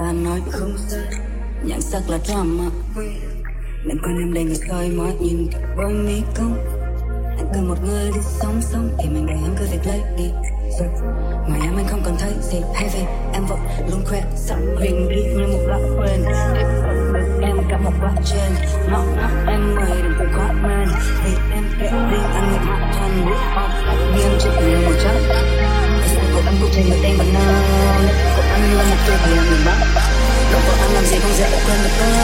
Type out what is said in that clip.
ta nói không sai. Nhan sắc là drama. Làm con em đây người soi mói nhìn với mi công. Anh cần một người đi sống sống thì mình đời em cứ việc lấy đi. Rồi ngoài em anh không còn thấy gì hay về em vẫn luôn khỏe, sẵn mình đi như một lãng quên. Em cả một quá trên. Nó em mời đừng quá man, vì em kể đi anh người hạ thân when the